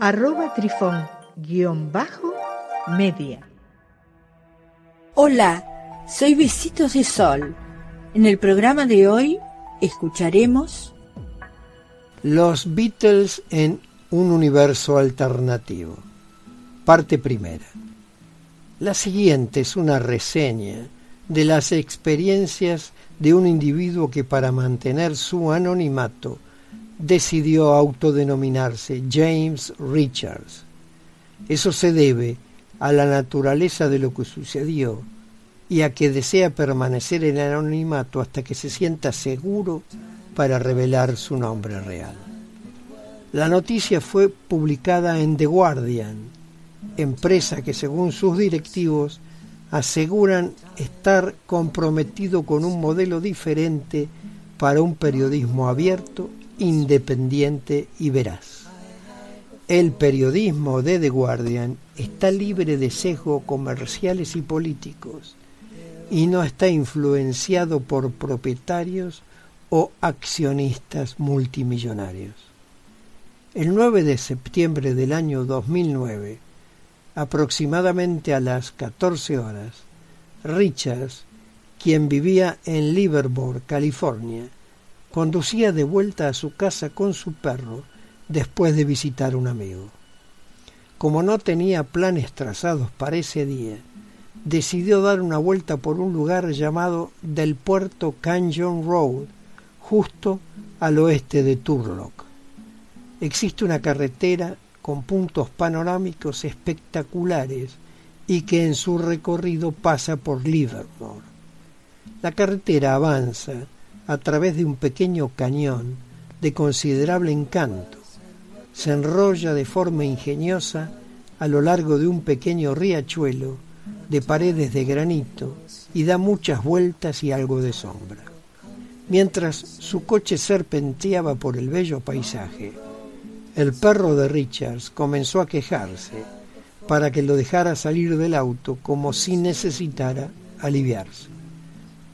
arroba trifón guion bajo media. Hola, soy Besitos de Sol. En el programa de hoy escucharemos Los Beatles en un universo alternativo. Parte primera. La siguiente es una reseña de las experiencias de un individuo que para mantener su anonimato decidió autodenominarse James Richards. Eso se debe a la naturaleza de lo que sucedió y a que desea permanecer en anonimato hasta que se sienta seguro para revelar su nombre real. La noticia fue publicada en The Guardian, empresa que según sus directivos aseguran estar comprometido con un modelo diferente para un periodismo abierto independiente y veraz. El periodismo de The Guardian está libre de sesgo comerciales y políticos y no está influenciado por propietarios o accionistas multimillonarios. El 9 de septiembre del año 2009, aproximadamente a las 14 horas, Richards, quien vivía en Livermore, California, conducía de vuelta a su casa con su perro después de visitar un amigo. Como no tenía planes trazados para ese día, decidió dar una vuelta por un lugar llamado del puerto Canyon Road, justo al oeste de Turlock. Existe una carretera con puntos panorámicos espectaculares y que en su recorrido pasa por Livermore. La carretera avanza a través de un pequeño cañón de considerable encanto. Se enrolla de forma ingeniosa a lo largo de un pequeño riachuelo de paredes de granito y da muchas vueltas y algo de sombra. Mientras su coche serpenteaba por el bello paisaje, el perro de Richards comenzó a quejarse para que lo dejara salir del auto como si necesitara aliviarse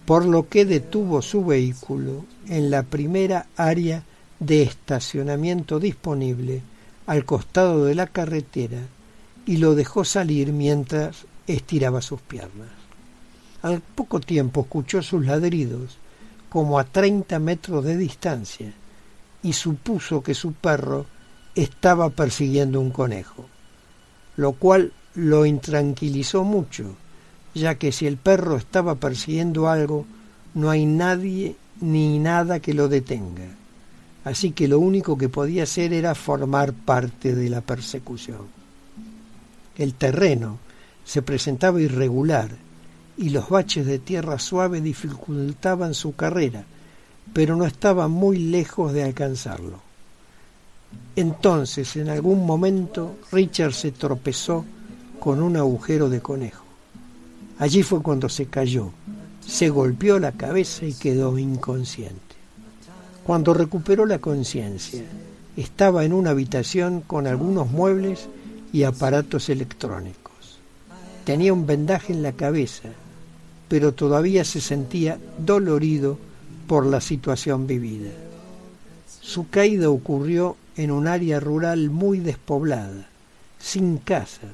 por lo que detuvo su vehículo en la primera área de estacionamiento disponible al costado de la carretera y lo dejó salir mientras estiraba sus piernas. Al poco tiempo escuchó sus ladridos como a treinta metros de distancia y supuso que su perro estaba persiguiendo un conejo, lo cual lo intranquilizó mucho ya que si el perro estaba persiguiendo algo, no hay nadie ni nada que lo detenga. Así que lo único que podía hacer era formar parte de la persecución. El terreno se presentaba irregular y los baches de tierra suave dificultaban su carrera, pero no estaba muy lejos de alcanzarlo. Entonces, en algún momento, Richard se tropezó con un agujero de conejo. Allí fue cuando se cayó, se golpeó la cabeza y quedó inconsciente. Cuando recuperó la conciencia, estaba en una habitación con algunos muebles y aparatos electrónicos. Tenía un vendaje en la cabeza, pero todavía se sentía dolorido por la situación vivida. Su caída ocurrió en un área rural muy despoblada, sin casas,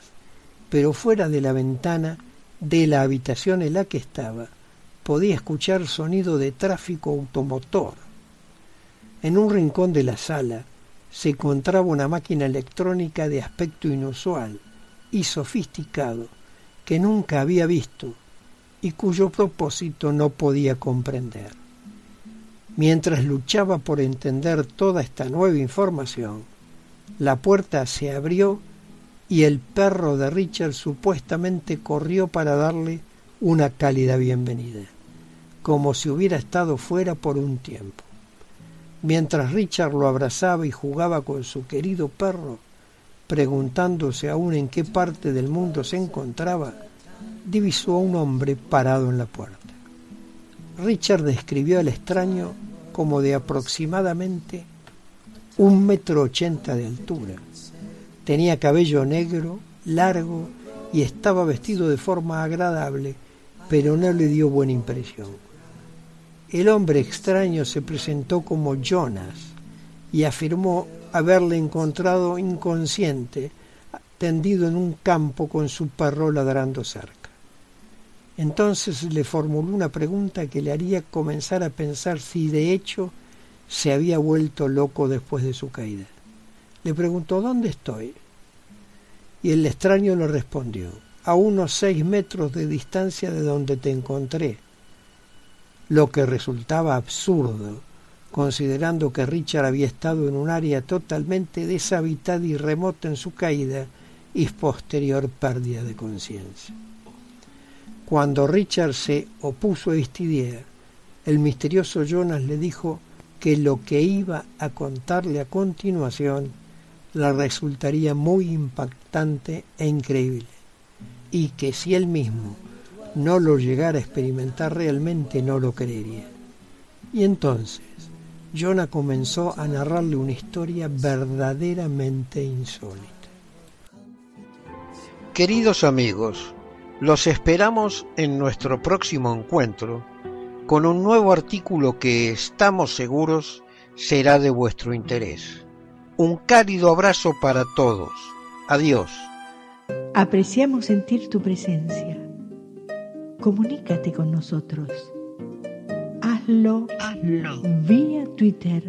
pero fuera de la ventana de la habitación en la que estaba podía escuchar sonido de tráfico automotor. En un rincón de la sala se encontraba una máquina electrónica de aspecto inusual y sofisticado que nunca había visto y cuyo propósito no podía comprender. Mientras luchaba por entender toda esta nueva información, la puerta se abrió y el perro de Richard supuestamente corrió para darle una cálida bienvenida, como si hubiera estado fuera por un tiempo. Mientras Richard lo abrazaba y jugaba con su querido perro, preguntándose aún en qué parte del mundo se encontraba, divisó a un hombre parado en la puerta. Richard describió al extraño como de aproximadamente un metro ochenta de altura. Tenía cabello negro, largo y estaba vestido de forma agradable, pero no le dio buena impresión. El hombre extraño se presentó como Jonas y afirmó haberle encontrado inconsciente, tendido en un campo con su perro ladrando cerca. Entonces le formuló una pregunta que le haría comenzar a pensar si de hecho se había vuelto loco después de su caída. Le preguntó ¿Dónde estoy? Y el extraño le respondió a unos seis metros de distancia de donde te encontré, lo que resultaba absurdo considerando que Richard había estado en un área totalmente deshabitada y remota en su caída y posterior pérdida de conciencia. Cuando Richard se opuso a esta idea, el misterioso Jonas le dijo que lo que iba a contarle a continuación le resultaría muy impactante e increíble, y que si él mismo no lo llegara a experimentar realmente no lo creería. Y entonces, Jonah comenzó a narrarle una historia verdaderamente insólita. Queridos amigos, los esperamos en nuestro próximo encuentro con un nuevo artículo que estamos seguros será de vuestro interés. Un cálido abrazo para todos. Adiós. Apreciamos sentir tu presencia. Comunícate con nosotros hazlo, vía Twitter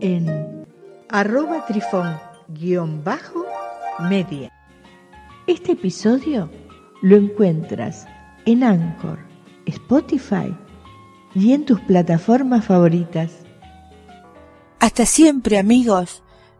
en arroba trifón-media. Este episodio lo encuentras en Anchor, Spotify y en tus plataformas favoritas. Hasta siempre amigos.